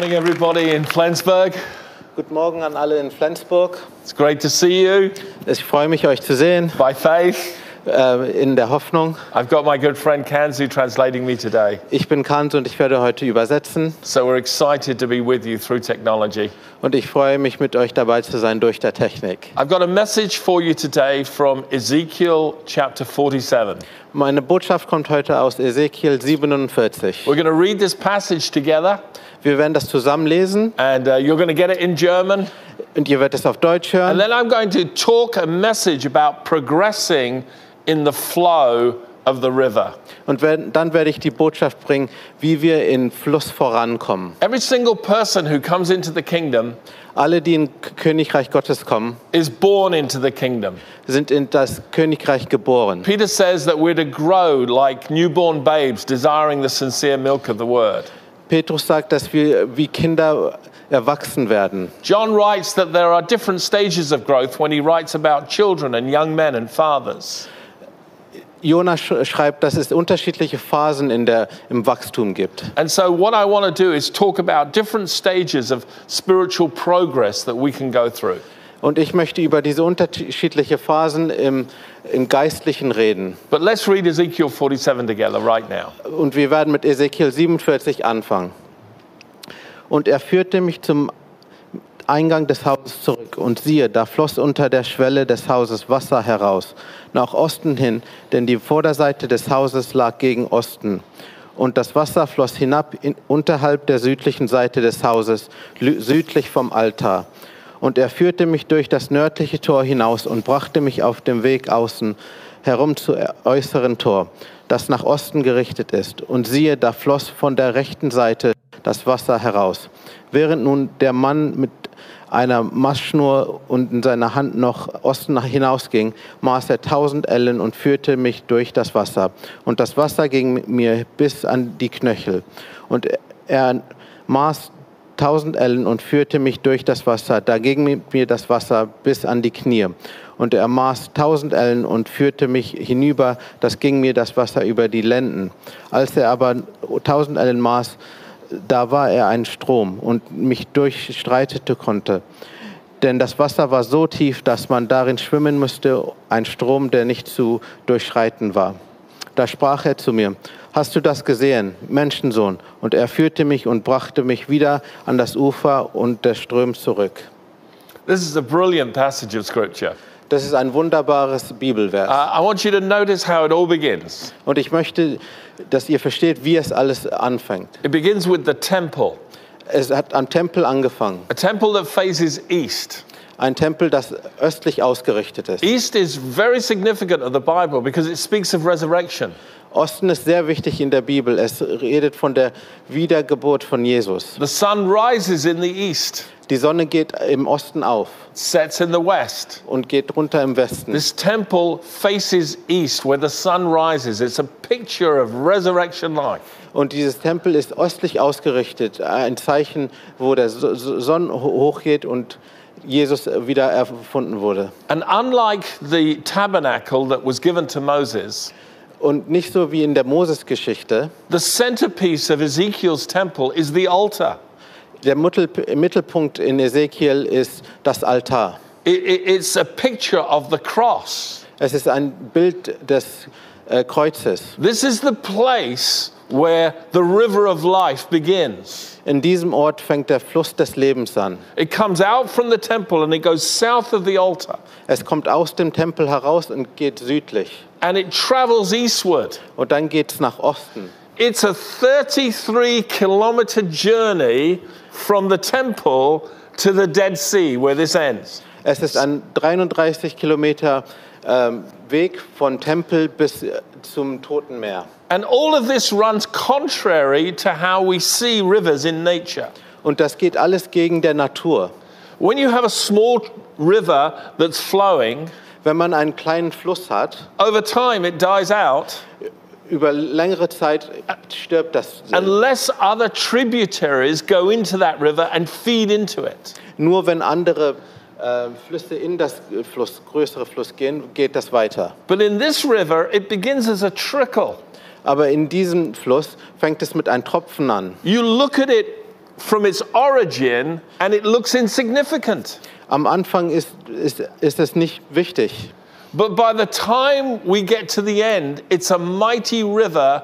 morning, everybody in Flensburg. Guten Morgen an alle in Flensburg. It's great to see you Ich freue mich, euch zu sehen, by faith. äh, in der Hoffnung. I've got my good friend Kanzu translating me today. Ich bin Kant und ich werde heute übersetzen. So we're excited to be with you through technology. Und ich freue mich, mit euch dabei zu sein durch der Technik. I've got a message for you today from Ezekiel chapter 47. Meine Botschaft kommt heute aus Ezekiel 47. We're going to read this passage together, Wir werden das zusammen lesen and uh, you're going to get it in German. und ihr werdet es auf Deutsch And hören. then I'm going to talk a message about progressing in the flow of the river. Und werden- dann werde ich die Botschaft bringen, wie wir in Fluss vorankommen. Every single person who comes into the kingdom Alle, die in Königreich Gottes kommen, is born into the kingdom. sind in das Königreich geboren. Peter says that we're to grow like newborn babes, desiring the sincere milk of the word. Petrus sagt, dass wir wie Kinder erwachsen werden. John writes that there are different stages of growth when he writes about children and young men and fathers. Jonas sch- schreibt, dass es unterschiedliche Phasen in der, im Wachstum gibt. And so, what I want to do is talk about different stages of spiritual progress that we can go through. Und ich möchte über diese unterschiedlichen Phasen im, im Geistlichen reden. But let's read Ezekiel 47 together right now. Und wir werden mit Ezekiel 47 anfangen. Und er führte mich zum Eingang des Hauses zurück. Und siehe, da floss unter der Schwelle des Hauses Wasser heraus, nach Osten hin, denn die Vorderseite des Hauses lag gegen Osten. Und das Wasser floss hinab in, unterhalb der südlichen Seite des Hauses, südlich vom Altar. Und er führte mich durch das nördliche Tor hinaus und brachte mich auf dem Weg außen herum zu äußeren Tor, das nach Osten gerichtet ist. Und siehe, da floss von der rechten Seite das Wasser heraus. Während nun der Mann mit einer Mastschnur und in seiner Hand noch Osten hinausging, maß er tausend Ellen und führte mich durch das Wasser. Und das Wasser ging mir bis an die Knöchel. Und er maß tausend Ellen und führte mich durch das Wasser. Da ging mir das Wasser bis an die Knie. Und er maß tausend Ellen und führte mich hinüber. Das ging mir das Wasser über die Lenden. Als er aber tausend Ellen maß, da war er ein Strom und mich durchstreitete konnte. Denn das Wasser war so tief, dass man darin schwimmen müsste, ein Strom, der nicht zu durchschreiten war. Da sprach er zu mir, hast du das gesehen, Menschensohn? Und er führte mich und brachte mich wieder an das Ufer und der Ström zurück. This is a brilliant passage of scripture. Das ist ein wunderbares Bibelvers. Uh, I want you to notice how it all begins. Und ich möchte, dass ihr versteht, wie es alles anfängt. It begins with the temple, Es hat am Tempel angefangen. a temple that faces east. Ein Tempel, das östlich ausgerichtet ist. East is very significant of the Bible because it speaks of resurrection. Osten ist sehr wichtig in der Bibel. Es redet von der Wiedergeburt von Jesus. The sun rises in the east, Die Sonne geht im Osten auf sets in the west. und geht runter im Westen. This temple faces east where the sun rises. It's a picture of resurrection life. Und dieses Tempel ist östlich ausgerichtet. Ein Zeichen, wo der So- So- Sonne ho- hochgeht und Jesus wieder erfunden wurde. And unlike the tabernacle that was given to Moses, Und nicht so wie in der Moses-Geschichte. the centerpiece of Ezekiel's temple is the altar. Der Mittel- Mittelpunkt in Ezekiel ist das Altar. It- it- it's a picture of the cross. Es ist ein Bild des äh, Kreuzes. This is the place where the river of life begins. In diesem Ort fängt der Fluss des Lebens an. It comes out from the temple and it goes south of the altar Es kommt aus dem Tempel heraus und geht südlich. and it travels eastward. Und dann geht es nach Osten. It's a 33 kilometer journey from the temple to the Dead Sea where this ends. Es ist ein 33 Kilometer ähm, Weg von Tempel bis zum Toten Meer. And all of this runs contrary to how we see rivers in nature. Und das geht alles gegen der Natur. When you have a small river that's flowing, Wenn man einen kleinen Fluss hat, over time it dies out über längere Zeit stirbt das. unless other tributaries go into that river and feed into it. Nur wenn andere Flüsse in das Fluss, größere Fluss gehen, geht das weiter. But in this river, it begins as a trickle. Aber in diesem Fluss fängt es mit einem Tropfen an. You look at it from its origin and it looks insignificant. Am Anfang ist, ist, ist es nicht wichtig. But by the time we get to the end, it's a mighty river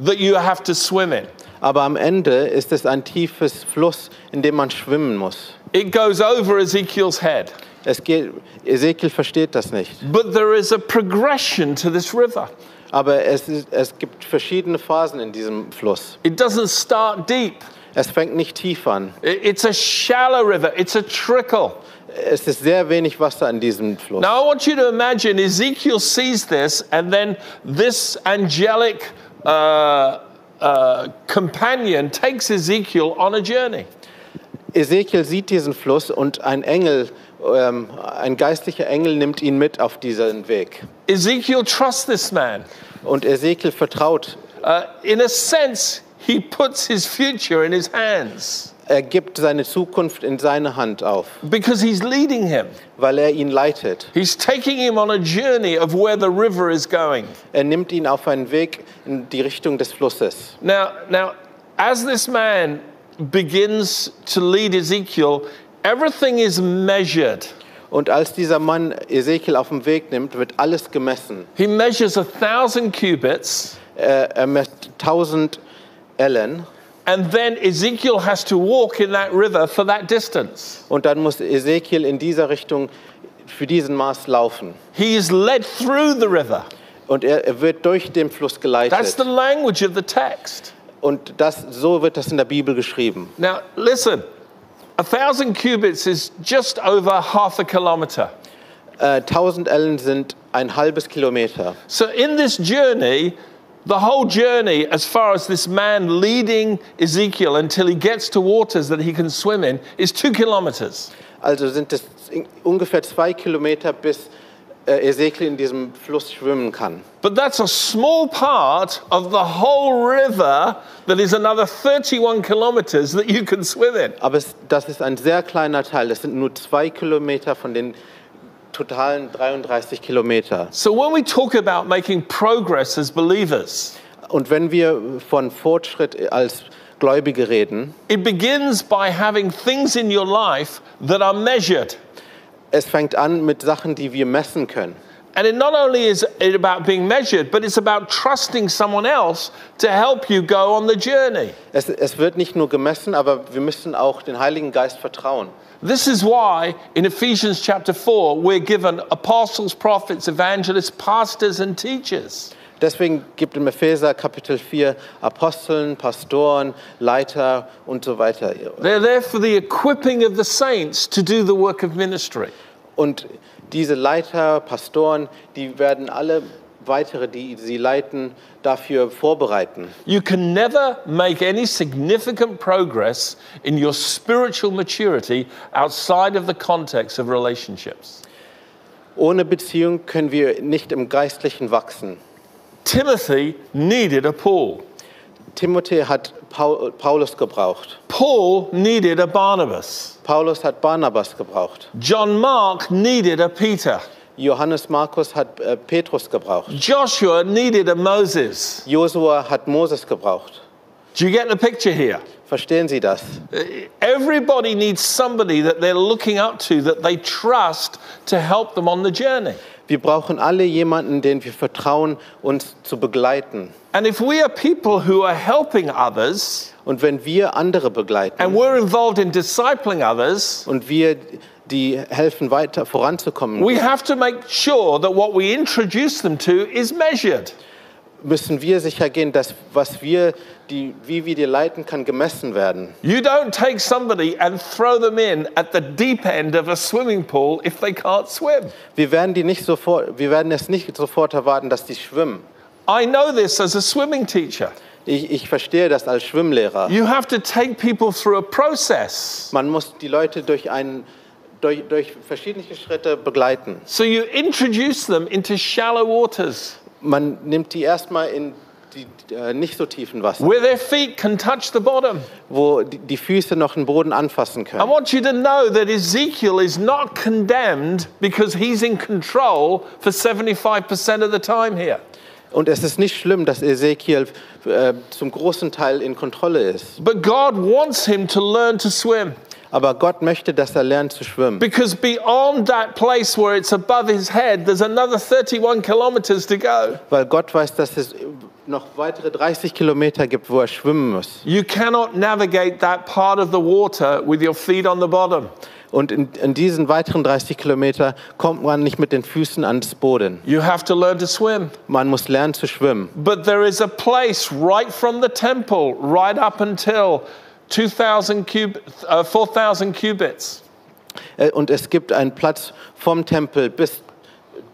that you have to swim in. Aber am Ende ist es ein tiefes Fluss, in dem man schwimmen muss. It goes over Ezekiel's head. Es geht, Ezekiel versteht das nicht. But there is a progression to this river. Aber es, ist, es gibt verschiedene Phasen in diesem Fluss. It doesn't start deep. Es fängt nicht tief an. It's a shallow river. It's a trickle. Es ist sehr wenig Wasser in diesem Fluss. Now I want you to imagine Ezekiel sees this, and then this angelic uh, uh, companion takes Ezekiel on a journey. Ezekiel sieht diesen Fluss und ein Engel, ähm, ein geistlicher Engel nimmt ihn mit auf diesen Weg. Ezekiel trusts this man. Und Ezekiel vertraut. Uh, in a sense, he puts his future in his hands Er gibt seine Zukunft in seine Hand auf, because he's leading him. weil er ihn leitet. He's taking him on a journey of where the river is going. Er nimmt ihn auf einen Weg in die Richtung des Flusses. Now, now, as this man begins to lead Ezekiel, everything is measured. Und als dieser Mann Ezekiel auf den Weg nimmt, wird alles gemessen. He measures a thousand cubits, Er, er misst 1000 Ellen and then Ezekiel has to walk in that river for that distance. und dann muss Ezekiel in dieser Richtung für diesen Maß laufen. He is led through the river. Und er, er wird durch den Fluss geleitet. That's the language of the text. Und das, so wird das in der Bibel geschrieben. Now, listen, a thousand cubits is just over half a kilometer. Äh, 1000 Ellen sind ein halbes Kilometer. So, in this journey, the whole journey, as far as this man leading Ezekiel until he gets to waters that he can swim in, is two kilometers. Also sind es ungefähr zwei Kilometer, bis äh, Ezekiel in diesem Fluss schwimmen kann. But that's a small part of the whole river that is another 31 kilometers that you can swim in. Aber das ist ein sehr kleiner Teil. Das sind nur zwei Kilometer von den totalen 33 Kilometer. So, when we talk about making progress as believers, Und wenn wir von Fortschritt als Gläubige reden, it begins by having things in your life that are measured. es fängt an mit Sachen, die wir messen können. And it not only is it about being measured, but it's about trusting someone else to help you go on the journey. Es, es wird nicht nur gemessen, aber wir müssen auch den Heiligen Geist vertrauen. This is why in Ephesians chapter 4, we're given apostles, prophets, evangelists, pastors, and teachers. Deswegen gibt im Epheser Kapitel 4 Aposteln, Pastoren, Leiter und so weiter. They're there for the equipping of the saints to do the work of ministry. Und diese Leiter, Pastoren, die werden alle weitere, die sie leiten, dafür vorbereiten. You can never make any significant progress in your spiritual maturity outside of the context of relationships. Ohne Beziehung können wir nicht im Geistlichen wachsen. Timothy needed a Paul. Timothée hat Paul, Paulus gebraucht. Paul needed a Barnabas. Paulus hat Barnabas gebraucht. John Mark needed a Peter. Johannes Markus hat äh, Petrus gebraucht. Joshua needed a Moses. Josua hat Moses gebraucht. Do you get the picture here? Verstehen Sie das? Everybody needs somebody that they're looking up to, that they trust to help them on the journey. Wir brauchen alle jemanden, den wir vertrauen, uns zu begleiten. And if we are people who are helping others Und wenn wir andere begleiten and we're involved in discipling others, und wir die helfen weiter voranzukommen, we have to make sure that what we introduce them to is measured. müssen wir sicher gehen, dass was wir, die, wie wir die leiten kann, gemessen werden. You don't take somebody and throw them in at the deep end of a swimming pool if they can't swim. Wir werden die nicht sofort, wir werden es nicht sofort erwarten, dass die schwimmen. I know this as a swimming teacher. Ich, ich verstehe das als Schwimmlehrer. You have to take people through a process. Man muss die Leute durch, einen, durch, durch verschiedene Schritte begleiten. So you introduce them into shallow waters Man nimmt die erstmal in die äh, nicht so tiefen Wasser, where their feet can touch the bottom. wo die, die Füße noch den Boden anfassen I können. want you to know that Ezekiel is not condemned because he's in control for 75% of the time here. Und es ist nicht schlimm, dass Ezekiel äh, zum großen Teil in Kontrolle ist. But God wants him to learn to swim. Aber Gott möchte, dass er lernt zu schwimmen. Because beyond that place where it's above his head, there's another 31 kilometers to go. Weil Gott weiß, dass es noch weitere 30 Kilometer gibt, wo er schwimmen muss. You cannot navigate that part of the water with your feet on the bottom. Und in, in diesen weiteren 30 Kilometer kommt man nicht mit den Füßen ans Boden. You have to learn to swim. Man muss lernen zu schwimmen. But there is a place right from the temple, right up until 2,000 cub- uh, 4,000 cubits. Äh, Und es gibt einen Platz vom Tempel bis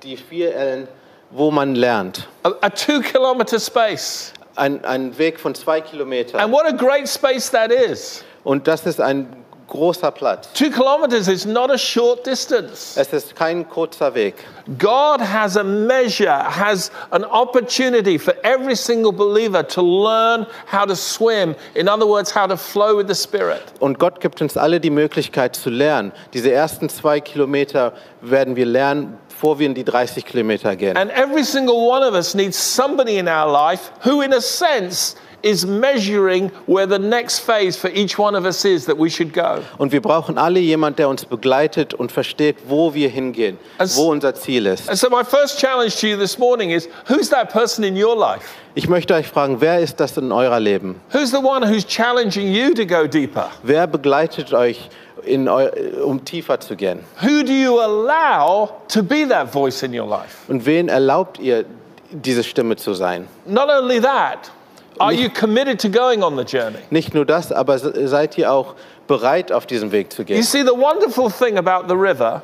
die vier Ellen, wo man lernt. A, a two kilometer space. Ein, ein Weg von zwei Kilometern. And what a great space that is. Und das ist ein großer Platz. Two kilometers is not a short distance. Es ist kein kurzer Weg. God has a measure, has an opportunity for every single believer to learn how to swim. In other words, how to flow with the Spirit. Und Gott gibt uns alle die Möglichkeit zu lernen. Diese ersten zwei Kilometer werden wir lernen, bevor wir in die 30 Kilometer gehen. And every single one of us needs somebody in our life who, in a sense, is measuring where the next phase for each one of us is that we should go. Und wir brauchen alle jemand, der uns begleitet und versteht, wo wir hingehen, Es- wo unser Ziel ist. And so, my first challenge to you this morning is who's that person in your life? Ich möchte euch fragen, wer ist das in eurer Leben? Who's the one who's challenging you to go deeper? Wer begleitet euch, in um tiefer zu gehen? Who do you allow to be that voice in your life? Und wen erlaubt ihr, diese Stimme zu sein? Not only that, are you committed to going on the journey? Nicht nur das, aber se- seid ihr auch bereit, auf diesen Weg zu You gehen? see, the wonderful thing about the river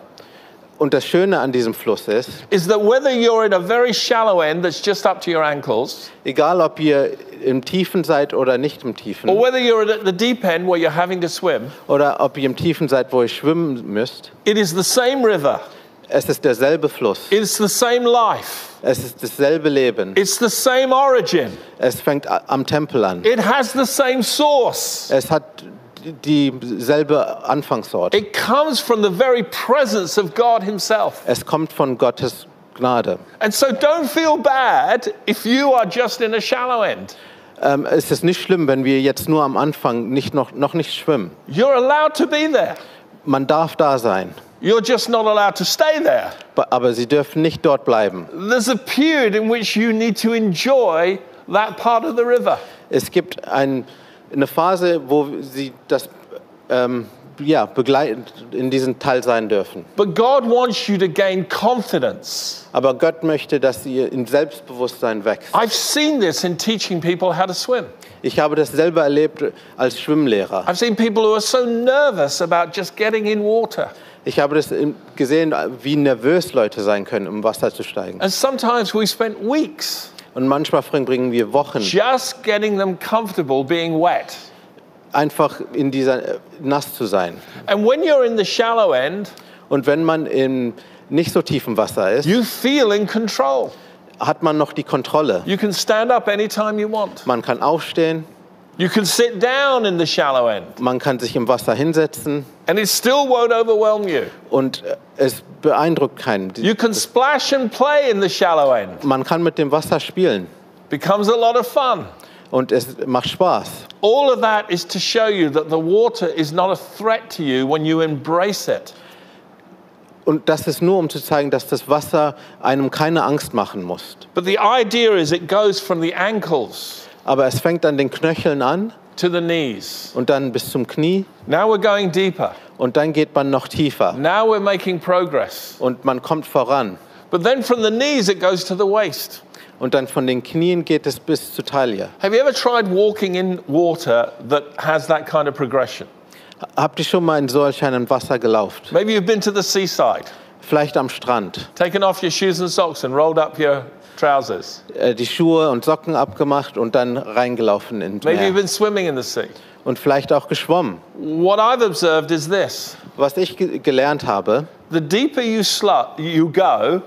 Und das Schöne an diesem Fluss ist, is that whether you're in a very shallow end that's just up to your ankles, egal ob ihr im Tiefen seid oder nicht im or Tiefen, whether you're at the deep end where you're having to swim, oder ob ihr im Tiefen seid, wo ihr schwimmen müsst, it is the same river, es ist derselbe Fluss. it's the same life, Es ist dasselbe Leben. it's the same origin, Es fängt am Tempel an. it has the same source. Es hat dieselbe Anfangsort. It comes from the very presence of God Himself. Es kommt von Gottes Gnade. And so don't feel bad if you are just in a shallow end. Ähm, es ist nicht schlimm, wenn wir jetzt nur am Anfang nicht noch, noch nicht schwimmen. You're allowed to be there. Man darf da sein, You're just not allowed to stay there. aber sie dürfen nicht dort bleiben. There's a period in which you need to enjoy that part of the river. Es gibt ein, eine Phase, wo sie das ähm, ja, begleitend in diesem Teil sein dürfen. But God wants you to gain confidence. Aber Gott möchte, dass ihr in Selbstbewusstsein wächst. I've seen this in teaching people how to swim. Ich habe das selber erlebt als Schwimmlehrer. I've seen people who are so nervous about just getting in water. Ich habe das gesehen, wie nervös Leute sein können, um Wasser zu steigen. And sometimes we spent weeks Und manchmal verbringen wir Wochen just getting them comfortable being wet. einfach in dieser äh, nass zu sein. And when you're in the shallow end, Und wenn man in nicht so tiefem Wasser ist, you feel in control. hat man noch die Kontrolle. You can stand up anytime you want. Man kann aufstehen, You can sit down in the shallow end, man kann sich im Wasser hinsetzen and it still won't overwhelm you. und äh, es beeindruckt keinen. You can splash and play in the shallow end. Man kann mit dem Wasser spielen Becomes a lot of fun. und es macht Spaß. All of that is to show you that the water is not a threat to you when you embrace it. Und das ist nur, um zu zeigen, dass das Wasser einem keine Angst machen muss. But the idea is it goes from the ankles Aber es fängt an den Knöcheln an to the knees. und dann bis zum Knie Now we're going deeper. und dann geht man noch tiefer Now we're making progress. und man kommt voran. But then from the knees it goes to the waist. Und dann von den Knien geht es bis zur Taille. Have you ever tried walking in water that has that kind of progression? Habt ihr schon mal in solch einem Wasser gelaufen? Maybe you've been to the seaside, Vielleicht am Strand. taken off your shoes and socks and rolled up your trousers. Äh, Die Schuhe und Socken abgemacht und dann reingelaufen ins Maybe you've been swimming in the sea. Und vielleicht auch geschwommen. What I've observed is this Was ich ge gelernt habe, the deeper you, you go,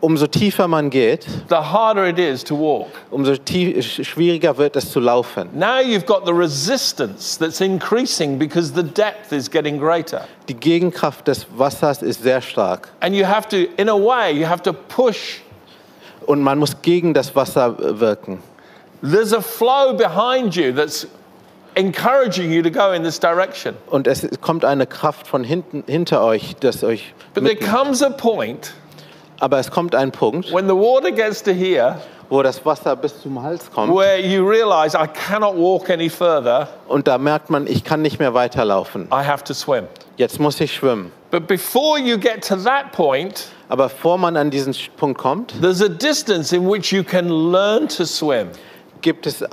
umso tiefer man geht, the harder it is to walk. umso schwieriger wird es zu laufen. Now you've got the resistance that's increasing because the depth is getting greater. Die Gegenkraft des Wassers ist sehr stark. And you have to, in a way, you have to push Und man muss gegen das Wasser äh, wirken. There's a flow behind you that's encouraging you to go in this direction. Und es kommt eine Kraft von hinten, hinter euch, das euch But there comes a point Aber es kommt ein Punkt, when the water gets to here wo das Wasser bis zum Hals kommt. where you realize I cannot walk any further, Und da merkt man, ich kann nicht mehr weiterlaufen. I have to swim. Jetzt muss ich schwimmen. But before you get to that point, Aber bevor man an diesen Punkt kommt, there's a distance in which you can learn to swim. gibt es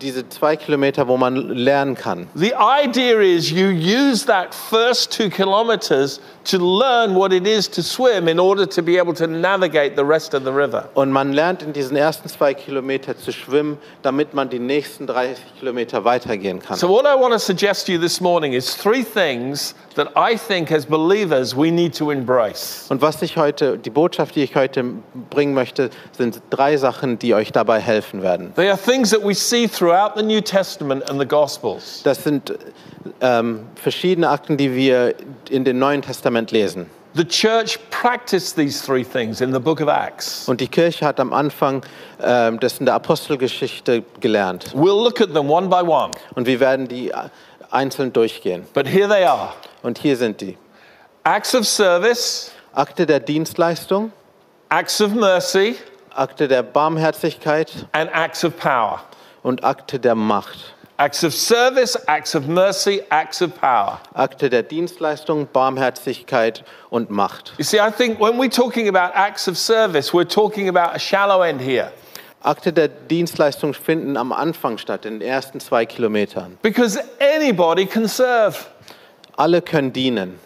diese zwei Kilometer, wo man lernen kann. The idea is you use that first two kilometers to learn what it is to swim in order to be able to navigate the rest of the river. Und man lernt in diesen ersten zwei Kilometer zu schwimmen, damit man die nächsten 30 Kilometer weitergehen kann. So, what I want to suggest to you this morning is three things that I think as believers we need to embrace. Und was ich heute, die Botschaft, die ich heute bringen möchte, sind drei Sachen, die euch dabei helfen werden. They are things that we see throughout the New Testament and the Gospels. Das sind ähm, verschiedene Akten, die wir in dem Neuen Testament lesen. The church practiced these three things in the book of Acts. Und die Kirche hat am Anfang ähm, das in der Apostelgeschichte gelernt. We'll look at them one by one, Und wir werden die äh, einzeln durchgehen. but here they are Und hier sind die. Acts of service, Akte der Dienstleistung, acts of mercy, Akte der Barmherzigkeit and acts of power. Und Akte der Macht. Acts of service, acts of mercy, acts of power. Akte der Dienstleistung, Barmherzigkeit und Macht. You see, I think when we're talking about acts of service, we're talking about a shallow end here. Akte der Dienstleistung finden am Anfang statt, in den ersten zwei Kilometern. Because anybody can serve. Alle können dienen.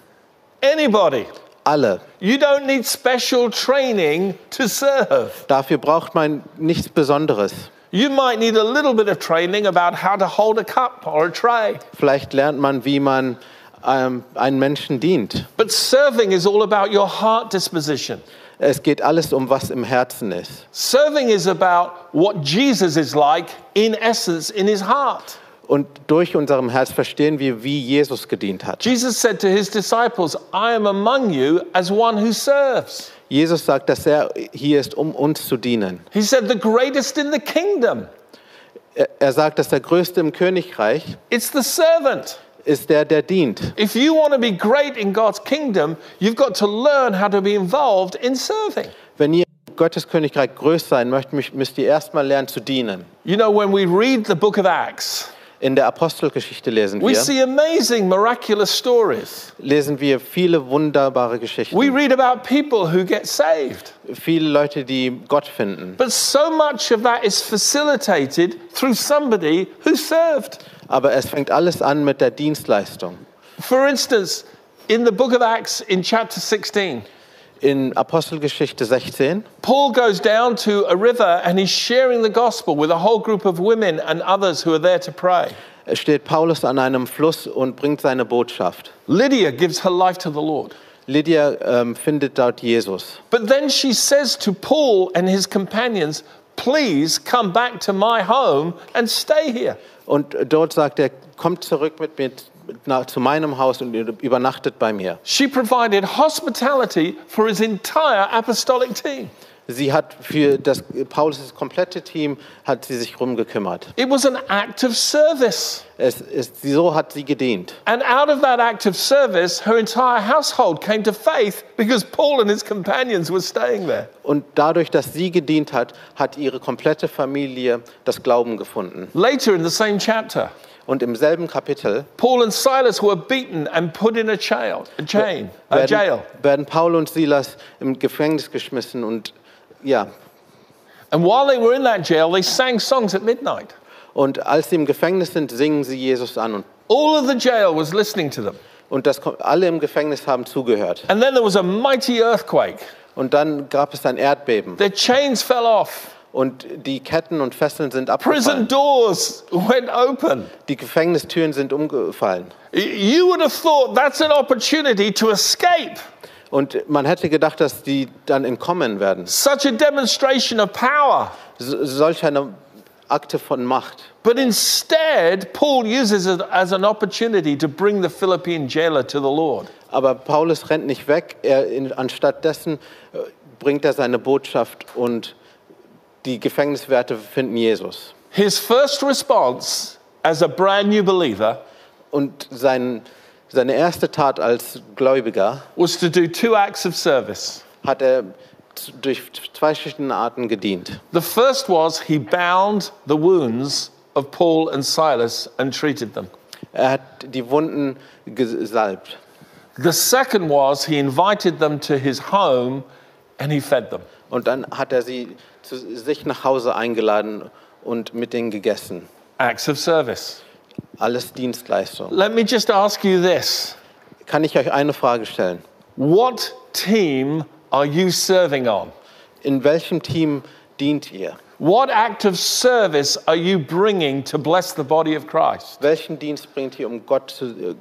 Anybody. Alle. You don't need special training to serve. Dafür braucht man nichts Besonderes. You might need a little bit of training about how to hold a cup or a tray. Vielleicht lernt man, wie man ähm, einen Menschen dient. But serving is all about your heart disposition. Es geht alles um, was im Herzen ist. Serving is about what Jesus is like in essence in his heart. Und durch unserem Herz verstehen wir, wie Jesus gedient hat. Jesus said to his disciples, I am among you as one who serves. Jesus sagt, dass er hier ist, um uns zu dienen. He said, the greatest in the kingdom, Er, sagt, dass der Größte im Königreich it's the servant. ist der, der dient. If you want to be great in God's kingdom, you've got to learn how to be involved in serving. Wenn ihr in Gottes Königreich größer sein möchtet, müsst- müsst ihr erstmal lernen zu dienen. You know, when we read the book of Acts, In der Apostelgeschichte lesen we wir, see amazing, miraculous stories. lesen wir viele wunderbare Geschichten. We read about people who get saved. Viele Leute, die Gott finden. But so much of that is facilitated through somebody who served. Aber es fängt alles an mit der Dienstleistung. For instance, in the book of Acts, in chapter 16, In Apostelgeschichte 16 Paul goes down to a river and he's sharing the gospel with a whole group of women and others who are there to pray. steht Paulus an einem Fluss und bringt seine Botschaft. Lydia gives her life to the Lord. Lydia ähm, findet dort Jesus. But then she says to Paul and his companions, Please come back to my home and stay here. Und dort sagt er, kommt zurück mit mir nach, zu meinem Haus und übernachtet bei mir. She provided hospitality for his entire apostolic team. Sie hat für das Paulus' komplette Team hat sie sich rumgekümmert. It was an act of service. Es ist, so hat sie gedient. And out of that act of service, her entire household came to faith because Paul and his companions were staying there. Und dadurch, dass sie gedient hat, hat ihre komplette Familie das Glauben gefunden. Later in the same chapter, Und im selben Kapitel Paul and Silas were beaten and put in a jail, a chain, a jail. werden Paul und Silas im Gefängnis geschmissen und ja, And while they were in that jail, they sang songs at midnight. und als sie im Gefängnis sind, singen sie Jesus an und, All of the jail was listening to them. und das, alle im Gefängnis haben zugehört. And then there was a mighty earthquake. Und dann gab es ein Erdbeben Their chains fell off. Und die Ketten und Fesseln sind Prison abgefallen. doors went open. Die Gefängnistüren sind umgefallen. You would have thought that's an opportunity to escape. Und man hätte gedacht, dass die dann entkommen werden. Such a demonstration of power. So, solch eine Akte von Macht. But instead, Paul uses it as an opportunity to bring the Philippine jailer to the Lord. Aber Paulus rennt nicht weg. Er, in, anstatt dessen äh, bringt er seine Botschaft und die Gefängniswärter finden Jesus. His first response as a brand new believer Und sein, seine erste Tat als Gläubiger was to do two acts of service. hat er durch zwei verschiedene Arten gedient. The first was he bound the wounds of Paul and Silas and treated them. Er hat die Wunden gesalbt. The second was he invited them to his home and he fed them. Und dann hat er sie zu sich nach Hause eingeladen und mit denen gegessen. Acts of service. Alles Dienstleistung. Let me just ask you this Kann ich euch eine Frage stellen? What team are you serving on? In welchem Team dient ihr? What act of service are you bringing to bless the body of Christ? Welchen Dienst bringt ihr, um Gott zu äh,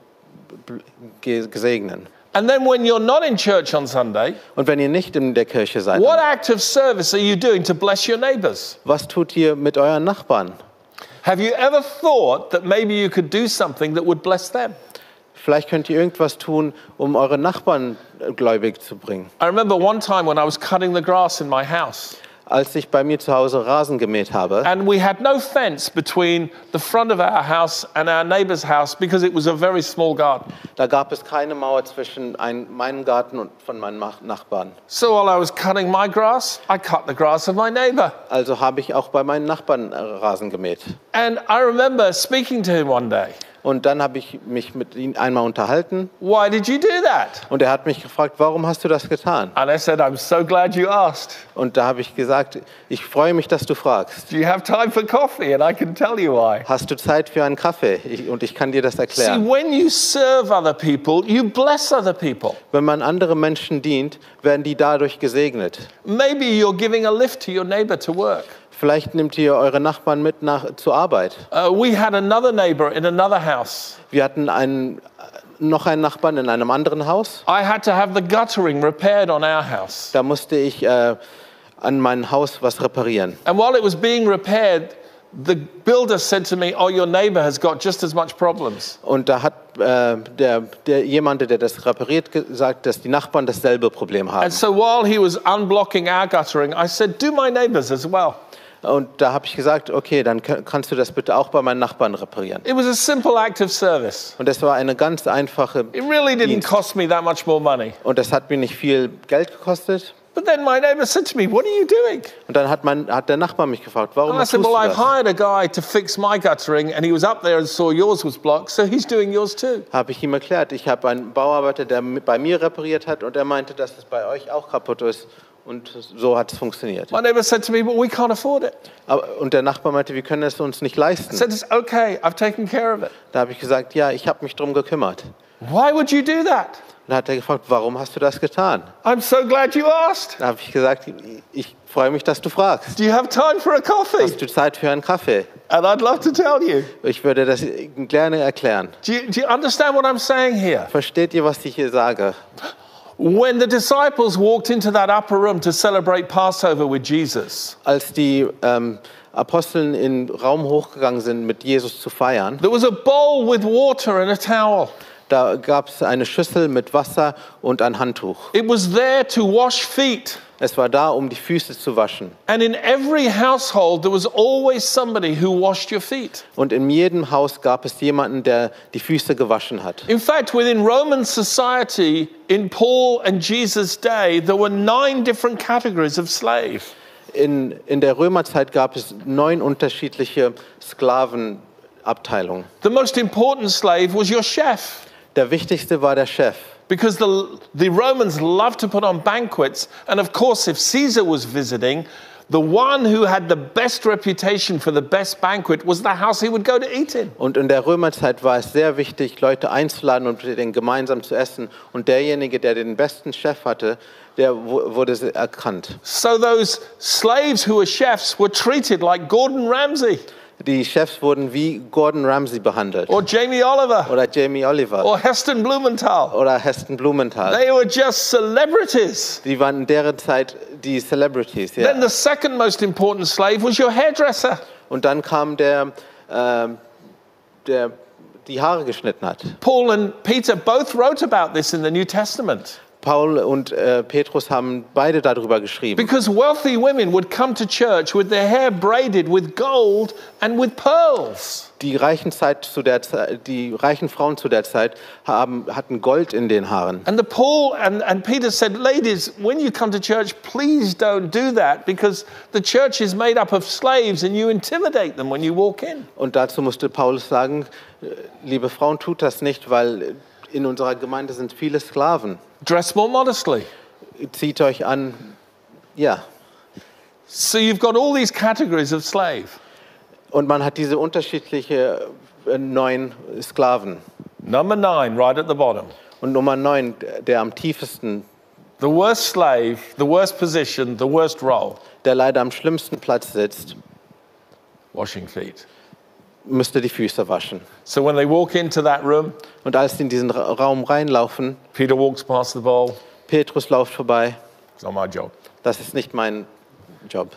gesegnen? And then when you're not in church on Sunday, Und wenn ihr nicht in der Kirche seid, what act of service are you doing to bless your neighbors? was tut ihr mit euren Nachbarn? Have you ever thought that maybe you could do something that would bless them? Vielleicht könnt ihr irgendwas tun, um eure Nachbarn gläubig zu bringen. I remember one time when I was cutting the grass in my house, Als ich bei mir zu Hause Rasen gemäht habe, and we had no fence between the front of our house and our neighbor's house because it was a very small garden. da gab es keine Mauer zwischen ein, meinem Garten und von meinen Nachbarn. So while I was cutting my grass, I cut the grass of my neighbor. Also habe ich auch bei meinen Nachbarn äh, Rasen gemäht. And I remember speaking to him one day. Und dann habe ich mich mit ihm einmal unterhalten Why did you do that? und er hat mich gefragt, warum hast du das getan? And I said, I'm so glad you asked. Und da habe ich gesagt, ich freue mich, dass du fragst. Do you have time for coffee? And I can tell you why. Hast du Zeit für einen Kaffee? Ich, und ich kann dir das See, erklären. when you serve other people, you bless other people. Wenn man anderen Menschen dient, werden die dadurch gesegnet. Maybe you're giving a lift to your neighbor to work. Vielleicht nehmt ihr eure Nachbarn mit nach, zur Arbeit. Uh, we had another neighbor in another house. Wir hatten einen, noch einen Nachbarn in einem anderen Haus. I had to have the guttering repaired on our house. Da musste ich äh, an meinem Haus was reparieren. And while it was being repaired, the builder said to me, Oh, your neighbor has got just as much problems. Und da hat äh, der, der, jemand, der das repariert, gesagt, dass die Nachbarn dasselbe Problem haben. And so while he was unblocking our guttering, I said, Do my neighbors as well. Und da habe ich gesagt, okay, dann kannst du das bitte auch bei meinen Nachbarn reparieren. It was a simple act of service. Und das war eine ganz einfache, It really didn't Dienst. cost me that much more money. und das hat mir nicht viel Geld gekostet. But then my neighbor said to me, What are you doing? Und dann hat, mein, hat der Nachbar mich gefragt, warum And I said, Well, I've das? hired a guy to fix my guttering, and he was up there and saw yours was blocked, so he's doing yours too. Habe ich ihm erklärt. Ich habe einen Bauarbeiter, der bei mir repariert hat und er meinte, dass es bei euch auch kaputt ist. Und so hat es funktioniert. My neighbor said to me, But we can't afford it. Aber, und der Nachbar meinte, wir können es uns nicht I leisten. said, It's okay, I've taken care of it. Da habe ich gesagt, ja, ich habe mich drum gekümmert. Why would you do that? Und hat er gefragt, warum hast du das getan? I'm so glad you asked. Da habe ich gesagt, ich freue mich, dass du fragst. Do you have time for a coffee? Hast du Zeit für einen Kaffee? And I'd love to tell you. Ich würde das gerne erklären. Do you, do you understand what I'm saying here? Versteht ihr, was ich hier sage? When the disciples walked into that upper room to celebrate Passover with Jesus, Als die ähm, Aposteln in Raum hochgegangen sind, mit Jesus zu feiern, there was a bowl with water and a towel. da gab es eine Schüssel mit Wasser und ein Handtuch. It was there to wash feet. Es war da, um die Füße zu waschen. And in every household, there was always somebody who washed your feet. Und in jedem Haus gab es jemanden, der die Füße gewaschen hat. In fact, within Roman society, in Paul and Jesus' day, there were nine different categories of slave. In, in der Römerzeit gab es neun unterschiedliche Sklavenabteilungen. The most important slave was your chef. Der wichtigste war der Chef. Because the, the Romans loved to put on banquets. And of course, if Caesar was visiting, the one who had the best reputation for the best banquet was the house he would go to eat in. Und in der Römerzeit war es sehr wichtig, Leute einzuladen und mit denen gemeinsam zu essen. Und derjenige, der den besten Chef hatte, der wurde erkannt. So those slaves who were chefs were treated like Gordon Ramsay Die Chefs wurden wie Gordon Ramsay behandelt. or Jamie Oliver Oder Jamie Oliver. or Heston Blumenthal. Oder Heston Blumenthal. They were just celebrities. Die waren in deren Zeit die Celebrities. Ja. Then the second most important slave was your hairdresser. Und dann kam der, ähm, der die Haare geschnitten hat. Paul and Peter both wrote about this in the New Testament. Paul und äh, Petrus haben beide darüber geschrieben. Because wealthy women would come to church with their hair braided with gold and with pearls. Die reichen, Zeit zu der Zeit, die reichen Frauen zu der Zeit haben, hatten Gold in den Haaren. And the Paul and, and Peter said, Ladies, when you come to church, please don't do that because the church is made up of slaves and you intimidate them when you walk in. Und dazu musste Paulus sagen, äh, liebe Frauen, tut das nicht, weil in unserer Gemeinde sind viele Sklaven. Dress more modestly. Zieht euch an, ja. So you've got all these categories of slave. Und man hat diese unterschiedliche äh, neun Sklaven. Number nine, right at the bottom. Und Nummer neun, der am tiefsten, The worst slave, the worst position, the worst role, der leider am schlimmsten Platz sitzt, washing feet. Müsste die Füße waschen. So when they walk into that room, Und als sie in diesen Ra Raum reinlaufen, Peter walks past the bowl. Petrus läuft vorbei, It's not my job. das ist nicht mein Job.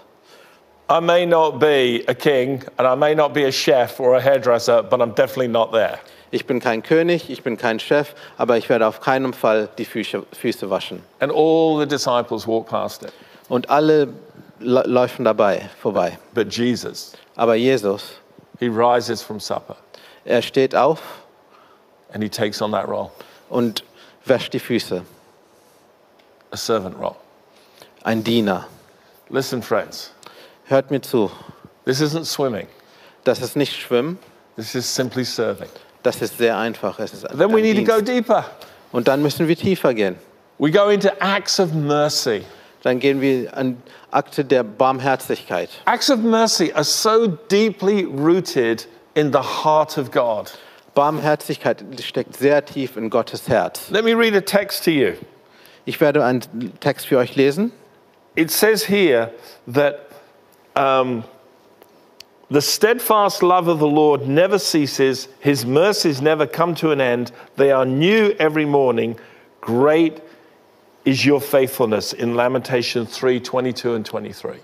I may not be a king and I may not be a chef or a hairdresser, but I'm definitely not there. Ich bin kein König, ich bin kein Chef, aber ich werde auf keinen Fall die Füße, Füße waschen. And all the disciples walk past it. Und alle la- laufen dabei vorbei. But Jesus, Aber Jesus, he rises from supper er steht auf and he takes on that role, und wäscht die Füße. a servant role. Ein Diener. Listen, friends, Hört mir zu. this isn't swimming, Das ist nicht Schwimmen, this is simply serving. das ist sehr einfach. Es ist Then we need to go deeper. Und dann müssen wir tiefer gehen. We go into acts of mercy. Dann gehen wir an Akte der Barmherzigkeit. Acts of mercy are so deeply rooted in the heart of God. Barmherzigkeit steckt sehr tief in Gottes Herz. Let me read a text to you. Ich werde einen Text für euch lesen. It says here that um, the steadfast love of the Lord never ceases, his mercies never come to an end, they are new every morning. Great is your faithfulness in Lamentation 3 22 and 23.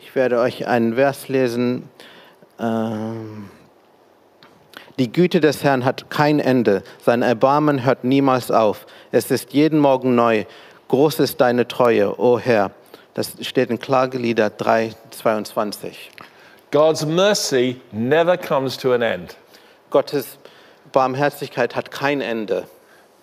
Ich werde euch einen Vers lesen. Ähm, die Güte des Herrn hat kein Ende. Sein Erbarmen hört niemals auf. Es ist jeden Morgen neu. Groß ist deine Treue, o Herr. Das steht in Klagelieder 3, 22. God's mercy never comes to an end. Gottes Barmherzigkeit hat kein Ende.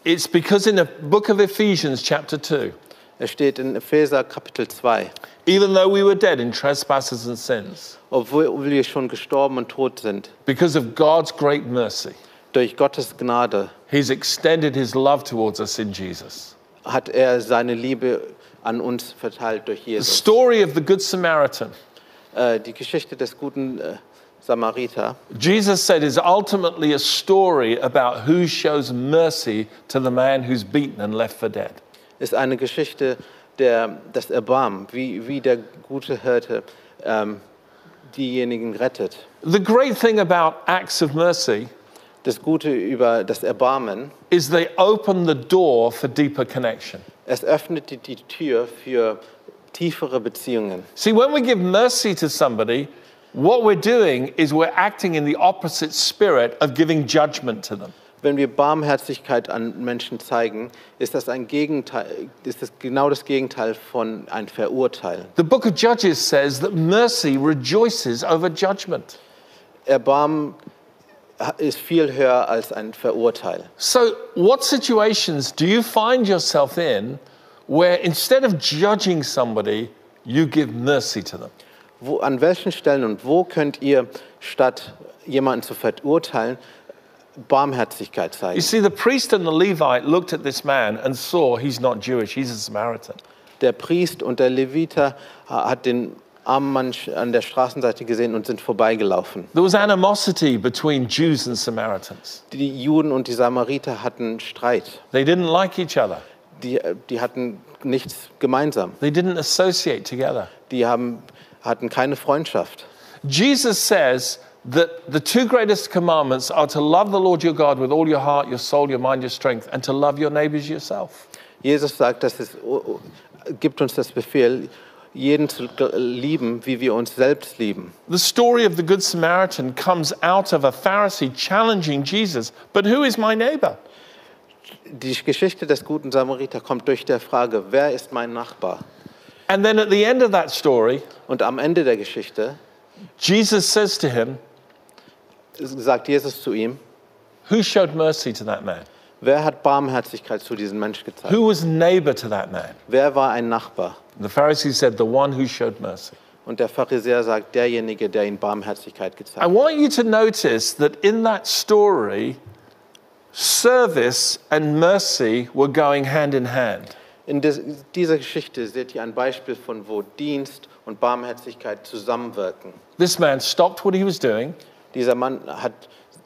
It's because in the book of Ephesians, chapter 2, Es steht in Epheser Kapitel 2. even though we were dead in trespasses and sins, Obwohl wir schon gestorben und tot sind, because of God's great mercy, durch Gottes Gnade He's extended His love towards us in Jesus. hat er seine Liebe an uns verteilt durch The story of the Good Samaritan, Äh, die Geschichte des guten äh, Samariter Jesus said, is ultimately a story about who shows mercy to the man who's beaten and left for dead. ist eine Geschichte der, des Erbarmen, wie, wie der gute Hirte ähm, diejenigen rettet. The great thing about acts of mercy Das Gute über das Erbarmen, is they open the door for deeper connection. es öffnet die, die Tür für tiefere Beziehungen. See, when we give mercy to somebody, what we're doing is we're acting in the opposite spirit of giving judgment to them. Wenn wir Barmherzigkeit an Menschen zeigen, ist das, ein Gegenteil, ist das genau das Gegenteil von ein Verurteilen. The book of Judges says that mercy rejoices over judgment. Erbarmen ist viel höher als ein Verurteilen. So, what situations do you find yourself in where instead of judging somebody, you give mercy to them? Wo, an welchen Stellen und wo könnt ihr, statt jemanden zu verurteilen, Barmherzigkeit You zeigen? see, the priest and the Levite looked at this man and saw he's not Jewish, he's a Samaritan. Der Priest und der Leviter ha- hat den armen Mann an der Straßenseite gesehen und sind vorbeigelaufen. There was animosity between Jews and Samaritans. Die Juden und die Samariter hatten Streit. They didn't like each other, Die, die hatten nichts gemeinsam. they didn't associate together. Die haben, hatten keine Freundschaft. Jesus says that the two greatest commandments are to love the Lord your God with all your heart, your soul, your mind, your strength, and to love your neighbors yourself. Jesus sagt, dass es gibt uns das Befehl, jeden zu lieben, wie wir uns selbst lieben. The story of the Good Samaritan comes out of a Pharisee challenging Jesus, but who is my neighbor? Die Geschichte des guten Samariter kommt durch der Frage, wer ist mein Nachbar? And then at the end of that story, Und am Ende der Geschichte Jesus says to him, sagt Jesus zu ihm, Who showed mercy to that man? wer hat Barmherzigkeit zu diesem Mensch gezeigt? Who was neighbor to that man? Wer war ein Nachbar? The Pharisee said, The one who showed mercy. Und der Pharisäer sagt, derjenige, der ihm Barmherzigkeit gezeigt I want you to notice that in that story, service and mercy were going hand in hand. In dieser Geschichte seht ihr ein Beispiel von, wo Dienst und Barmherzigkeit zusammenwirken. This man stopped what he was doing, Dieser Mann hat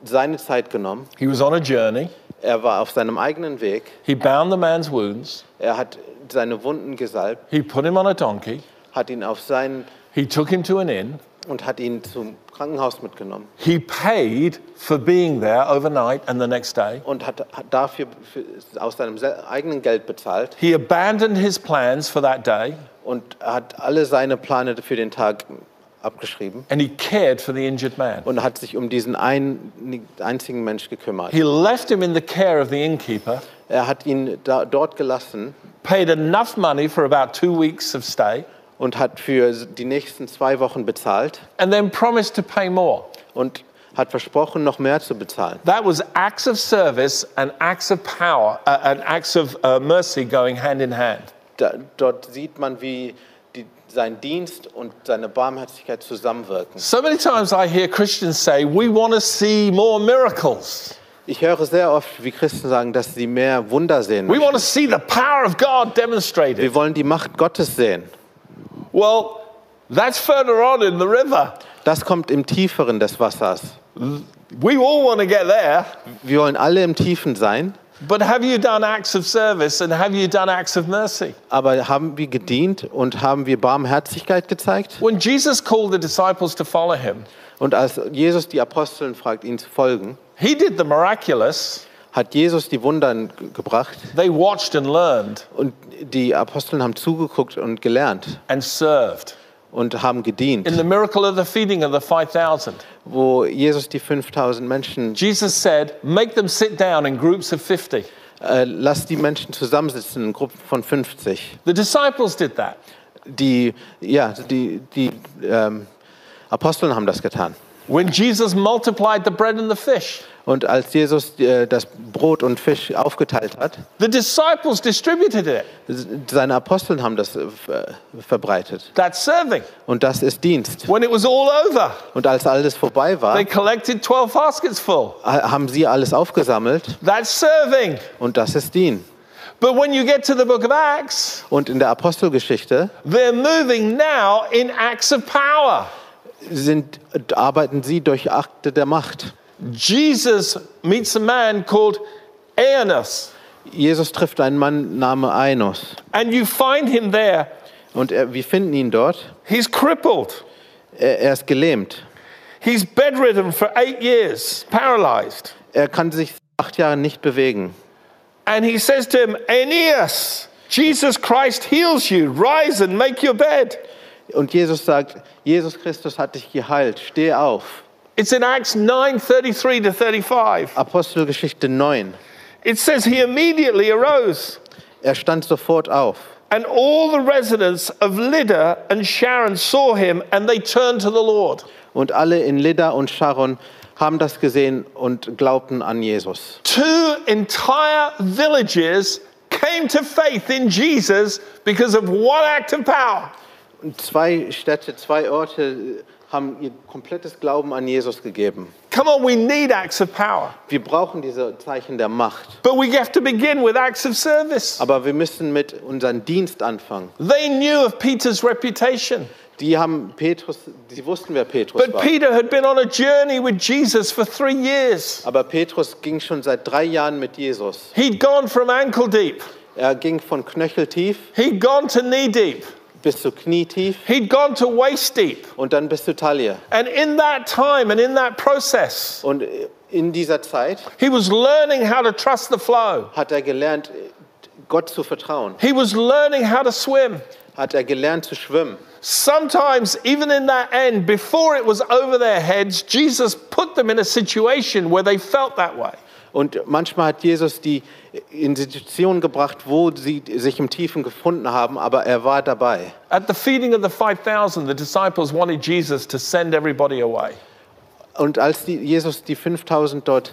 seine Zeit genommen. he was on a journey, Er war auf seinem eigenen Weg. he bound the man's wounds, Er hat seine Wunden gesalbt, he put him on a donkey, hat ihn auf seinen he took him to an inn, und hat ihn zum Krankenhaus mitgenommen. He paid for being there overnight and the next day. und hat, hat dafür für, aus seinem eigenen Geld bezahlt. He abandoned his plans for that day. Und hat alle seine Pläne für den Tag abgeschrieben. And he cared for the injured man. und hat sich um diesen ein, einzigen Mensch gekümmert. He left him in the care of the innkeeper, Er hat ihn da, dort gelassen. Paid enough money for about two weeks of stay, und hat für die nächsten zwei Wochen bezahlt and then promised to pay more. und hat versprochen, noch mehr zu bezahlen. That was acts of service and acts of power uh, and acts of uh, mercy going hand in hand. Da, dort sieht man, wie die, sein Dienst und seine Barmherzigkeit zusammenwirken. So many times I hear Christians say, We want to see more miracles. Ich höre sehr oft, wie Christen sagen, dass sie mehr Wunder sehen. We möchten. want to see the power of God demonstrated. Wir wollen die Macht Gottes sehen. Well, that's further on in the river. Das kommt im Tieferen des Wassers. We all want to get there, Wir wollen alle im Tiefen sein, but have you done acts of service and have you done acts of mercy? aber haben wir gedient und haben wir Barmherzigkeit gezeigt? When Jesus called the disciples to follow him, Und als Jesus die Aposteln fragt, ihnen zu folgen, he did the miraculous. Hat Jesus die Wunder ge- gebracht They watched and learned und die Aposteln haben zugeguckt und gelernt and served. und haben gedient. In the miracle of the feeding of the 5,000, Wo Jesus die 5000 Menschen, Jesus said, Make them sit down in groups of 50. äh, lass die Menschen zusammensitzen in Gruppen von 50. The disciples did that. Die, ja, die, die ähm, Aposteln haben das getan. When Jesus multiplied the bread and the fish, Und als Jesus äh, das Brot und Fisch aufgeteilt hat, the disciples distributed it. seine Aposteln haben das äh, ver- verbreitet. That's serving. Und das ist Dienst. When it was all over, Und als alles vorbei war, they collected 12 baskets full. ha- haben sie alles aufgesammelt That's serving. und das ist Dien. But when you get to the book of Acts, Und in der Apostelgeschichte they're moving now in acts of power. sind, arbeiten sie durch Akte der Macht. Jesus meets a man called Aeneas, Jesus trifft einen Mann Name Ainos and you find him there. und er, wir finden ihn dort. He's crippled. Er, er ist gelähmt. He's bedridden for eight years, paralyzed. Er kann sich acht Jahre nicht bewegen. And he says to him, Aeneas, Jesus Christ heals you. Rise and make your bed. Und Jesus sagt, Jesus Christus hat dich geheilt, steh auf. It's in Acts 9 33 to 35. Apostelgeschichte 9. It says he immediately arose, Er stand sofort auf. and all the residents of Lydda and Sharon saw him, and they turned to the Lord. Und alle in Lydda und Sharon haben das gesehen und glaubten an Jesus. Two entire villages came to faith in Jesus because of one act of power. Und zwei Städte, zwei Orte haben ihr komplettes Glauben an Jesus gegeben. Come on, we need acts of power. Wir brauchen diese Zeichen der Macht. But we have to begin with acts of service. Aber wir müssen mit unserem Dienst anfangen. They knew of Peter's reputation. Die haben Petrus, sie wussten, wer Petrus But war. Peter had been on a journey with Jesus for three years. Aber Petrus ging schon seit drei Jahren mit Jesus. He'd gone from ankle deep, Er ging von knöcheltief he'd gone to knee deep, knietief he'd gone to waist deep. und dann Taille. And in that time and in that process, Und in dieser Zeit he was learning how to trust the flow. hat er gelernt, Gott zu vertrauen. He was learning how to swim. Hat er gelernt zu schwimmen. Sometimes, even in that end, before it was over their heads, Jesus put them in a situation where they felt that way. Und manchmal hat Jesus die in Situationen gebracht, wo sie sich im Tiefen gefunden haben, aber er war dabei. At the feeding of the 5,000, the disciples wanted Jesus to send everybody away. Und als die, Jesus die 5000 dort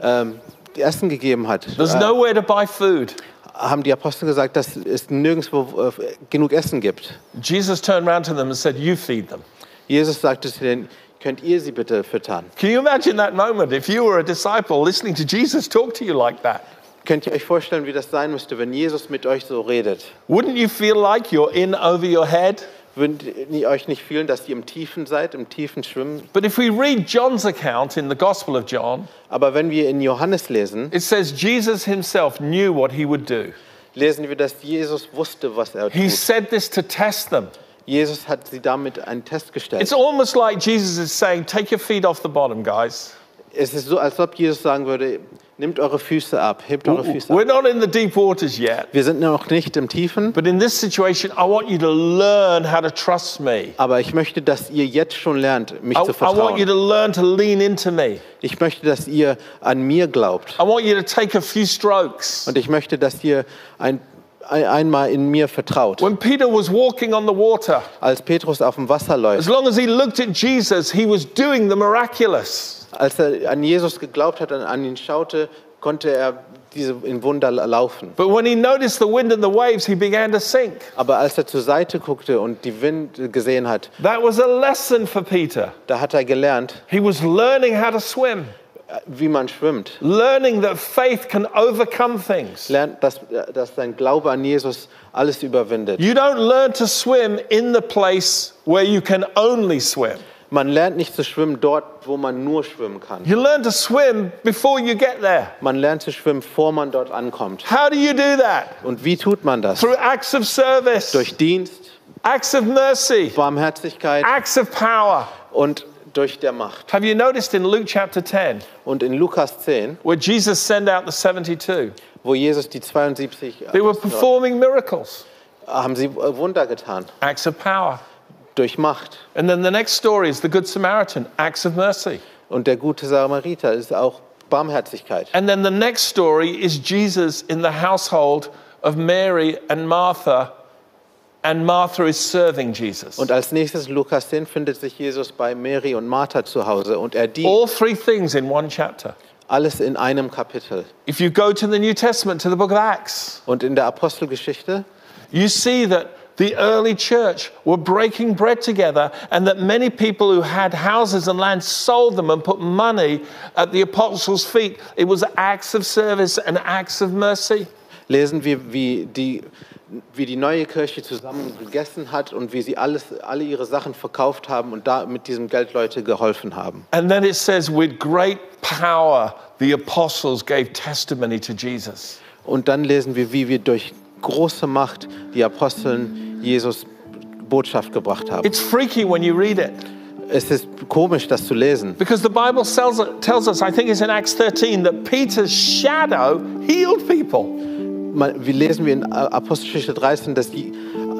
ähm, Essen gegeben hat, There's äh, nowhere to buy food. haben die Apostel gesagt, dass es nirgendwo äh, genug Essen gibt. Jesus turned around to them and said, You feed them. Jesus sagte zu denen, könnt ihr sie bitte füttern? Can you imagine that moment if you were a disciple listening to Jesus talk to you like that? Könnt ihr euch vorstellen, wie das sein müsste, wenn Jesus mit euch so redet? Wouldn't you feel like you're in over your head? Würdet ihr euch nicht fühlen, dass ihr im Tiefen seid, im Tiefen schwimmen? But if we read John's account in the Gospel of John, Aber wenn wir in Johannes lesen, it says Jesus himself knew what he would do. lesen wir, dass Jesus wusste, was er He tut. said this to test them. Jesus hat sie damit einen Test gestellt. It's almost like Jesus is saying, Take your feet off the bottom, guys. Es ist so, als ob Jesus sagen würde, nehmt eure Füße ab, hebt eure Füße ab. We're not in the deep waters yet, Wir sind noch nicht im Tiefen, but in this situation, I want you to learn how to trust me. aber ich möchte, dass ihr jetzt schon lernt, mich I, zu I want you vertrauen. to learn to lean into me. Ich möchte, dass ihr an mir glaubt. I want you to take a few strokes. Und ich möchte, dass ihr ein, ein, einmal in mir vertraut. When Peter was walking on the water, Als Petrus auf dem Wasser as läuft, long as he looked at Jesus, he was doing the miraculous. als er an Jesus geglaubt hat und an ihn schaute, konnte er diese in Wunder laufen. But when he noticed the wind and the waves, he began to sink. Aber als er zur Seite guckte und die Wind gesehen hat, That was a lesson for Peter. da hat er gelernt, He was learning how to swim, wie man schwimmt. learning that faith can overcome things. Lernt, dass, dass dein Glaube an Jesus alles überwindet. You don't learn to swim in the place where you can only swim. Man lernt nicht zu schwimmen dort, wo man nur schwimmen kann. You learn to swim before you get there. Man lernt zu schwimmen, bevor man dort ankommt. How do you do that? Und wie tut man das? Through acts of service, Durch Dienst, acts of mercy, Barmherzigkeit acts of power. und durch der Macht. Have you noticed in Luke chapter 10, Und in Lukas 10, where Jesus sent out the 72, wo Jesus die 72 they were performing miracles, haben sie Wunder getan. acts of power. Durch Macht. And then the next story is the Good Samaritan, acts of mercy. Und der gute Samariter ist auch Barmherzigkeit. And then the next story is Jesus in the household of Mary and Martha, and Martha is serving Jesus. Und als nächstes Lukas 10 findet sich Jesus bei Mary und Martha zu Hause und er dient All three things in one chapter. alles in einem Kapitel. If you go to the New Testament, to the book of Acts, Und in der Apostelgeschichte you see that the early church were breaking bread together, and that many people who had houses and land sold them and put money at the apostles' feet. It was acts of service and acts of mercy. Lesen wir, wie die, wie die neue Kirche zusammen gegessen hat und wie sie alles, alle ihre Sachen verkauft haben und da mit diesem Geld Leute geholfen haben. And then it says, with great power, the apostles gave testimony to Jesus. Und dann lesen wir, wie wir durch große Macht die Aposteln Jesus Botschaft gebracht haben. It's freaky when you read it Es ist komisch, das zu lesen. because the Bible tells, tells us, I think it's in Acts 13, that Peter's shadow healed people. Wir lesen wir in Apostelgeschichte 13, dass die,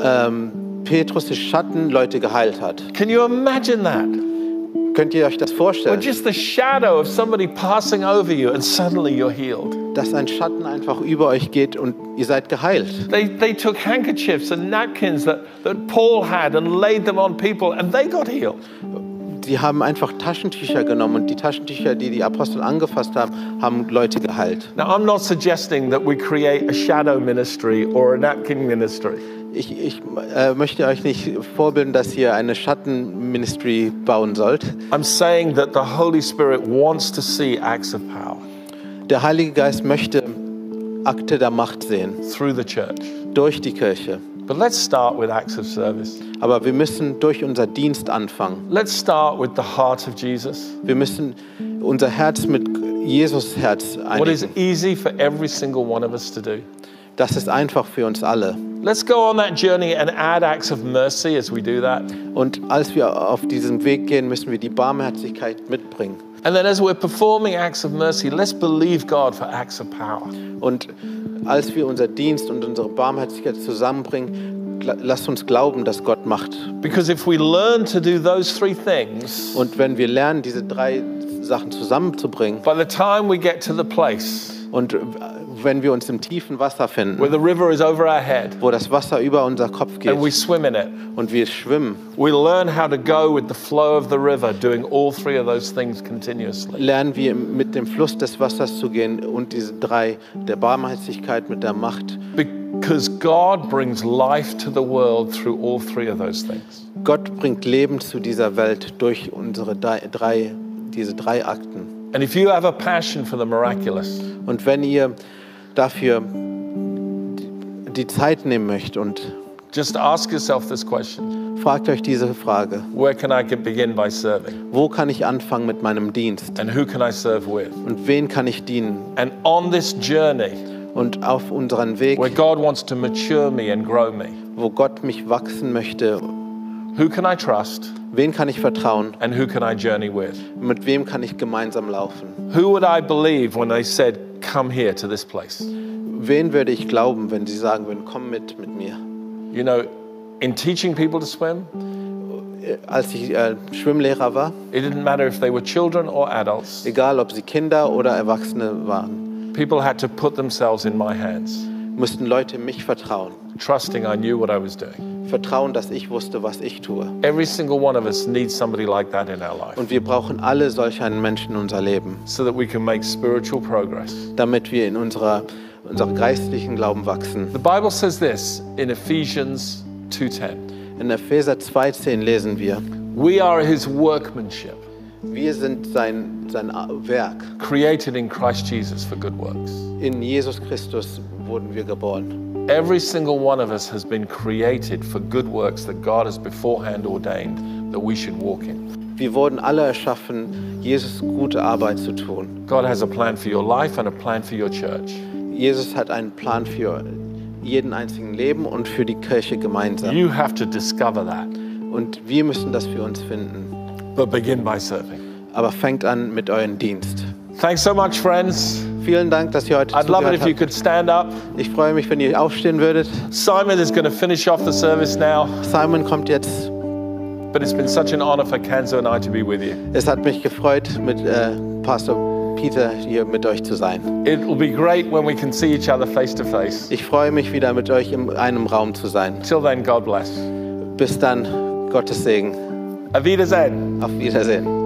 ähm, Petrus die Schatten Leute geheilt hat. Can you imagine that? Könnt ihr euch das Or vorstellen? just the shadow of somebody passing over you and suddenly you're healed. Dass ein Schatten einfach über euch geht und ihr seid geheilt. They, they took handkerchiefs and napkins that, that Paul had and laid them on people and they got healed. Die haben einfach Taschentücher genommen und die Taschentücher, die die Apostel angefasst haben, haben Leute geheilt. Now, I'm not suggesting that we create a shadow ministry or a napkin ministry. Ich, ich äh, möchte euch nicht vorbilden, dass ihr eine Schattenministry bauen sollt. I'm saying that the Holy Spirit wants to see acts of power Der Heilige Geist möchte Akte der Macht sehen through the church. durch die Kirche. But let's start with acts of service. Aber wir müssen durch unser Dienst anfangen. Let's start with the heart of Jesus. Wir müssen unser Herz mit Jesus Herz What is einigen. easy for every single one of us to do. Das ist einfach für uns alle. Let's go on that journey and add acts of mercy as we do that. Und als wir auf diesen Weg gehen, müssen wir die Barmherzigkeit mitbringen. And then as we're performing acts of mercy, let's believe God for acts of power. Und als wir unser Dienst und unsere Barmherzigkeit zusammenbringen, lasst uns glauben, dass Gott macht. Because if we learn to do those three things, Und wenn wir lernen, diese drei Sachen zusammenzubringen. By the time we get to the place Und wenn wir uns im tiefen Wasser where finden, the river is over our head wo das Wasser über unser Kopf and we geht swim in it, und wir schwimmen, we learn how to go with the flow of the river, doing all three of those things continuously. lernen wir mit dem Fluss des Wassers zu gehen und diese drei, der Barmherzigkeit mit der Macht. Because God brings life to the world through all three of those things. Gott bringt Leben zu dieser Welt durch unsere drei, diese drei Akten. And if you have a passion for the miraculous, Und wenn ihr dafür die Zeit nehmen möchtet und just ask yourself this question fragt euch diese Frage, Where can I begin by serving? wo kann ich anfangen mit meinem Dienst And who can I serve with? und wen kann ich dienen? And on this journey, Und auf unseren Weg, where God wants to mature me and grow me, wo Gott mich wachsen möchte, who can I trust wen kann ich vertrauen? and who can I journey with? Mit wem kann ich gemeinsam laufen? Who would I believe when they said, Come here to this place? Wen würde ich glauben, wenn sie sagen würden, komm mit mit mir? You know, in teaching people to swim, äh, Als ich äh, Schwimmlehrer war, it didn't matter if they were children or adults, egal ob sie Kinder oder Erwachsene waren, people had to put themselves in my hands, mussten Leute mich vertrauen. trusting I knew what I was doing. Vertrauen, dass ich wusste, was ich tue. Every single one of us needs somebody like that in our life Und wir brauchen alle solch einen Menschen in unser Leben, so that we can make spiritual progress. damit wir in unserer, unserer geistlichen Glauben wachsen. The Bible says this in Ephesians 2:10. In Epheser 2,10 lesen wir, We are his workmanship, wir sind sein, sein Werk. created in Christ Jesus for good works. In Jesus Christus wurden wir geboren. Every single one of us has been created for good works that God has beforehand ordained that we should walk in. Wir wurden alle erschaffen, Jesus gute Arbeit zu tun. God has a plan for your life and a plan for your church. Jesus hat einen Plan für jeden einzigen Leben und für die Kirche gemeinsam. You have to discover that, Und wir müssen das für uns finden. but begin by serving. Aber fängt an mit eurem Dienst. Thanks so much, friends. Vielen Dank, dass ihr heute I'd love it if you could stand up. Ich freue mich, wenn ihr aufstehen würdet. Simon is going to finish off the service now, Simon kommt jetzt. but it's been such an honor for Kanzo and I to be with you. Es hat mich gefreut, mit äh, Pastor Peter hier mit euch zu sein. It will be great when we can see each other face to face. Ich freue mich wieder mit euch in einem Raum zu sein. Till then, God bless. Bis dann, Gottes Segen. Auf Wiedersehen. Auf Wiedersehen.